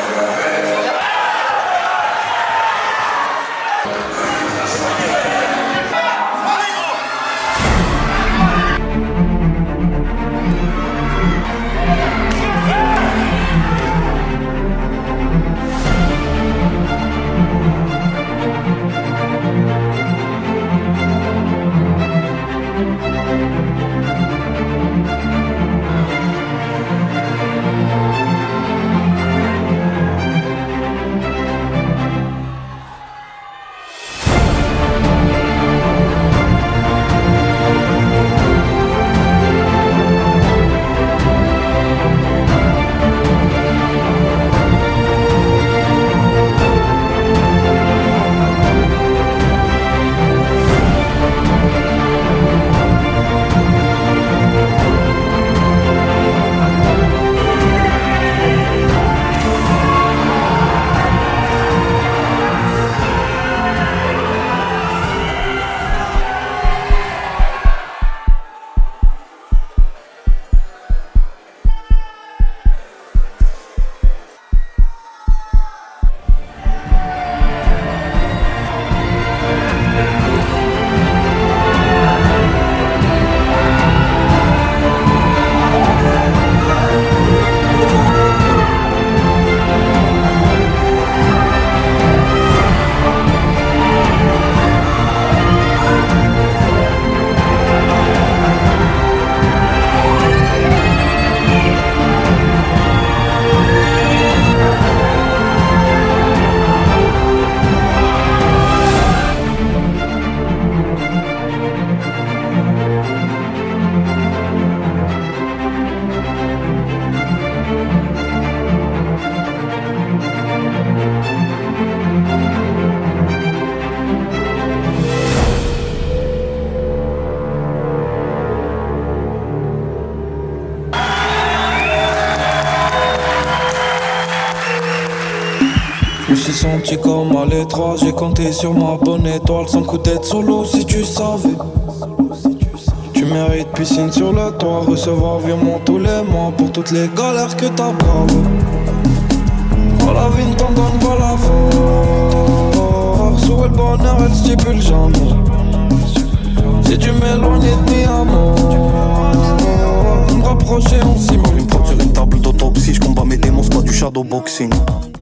uh, Je me suis senti comme à l'étroit, j'ai compté sur ma bonne étoile sans coup d'être solo si tu savais. Tu mérites piscine sur le toit, recevoir virement tous les mois pour toutes les galères que t'as bravées. Oh, la vie ne t'en donne pas la force, où le bonheur elle stipule jamais. Si tu m'éloignes de mi amour, me rapprocher en simule. Une prod sur une table d'autopsie, je combats mes démons, c'est pas du shadowboxing.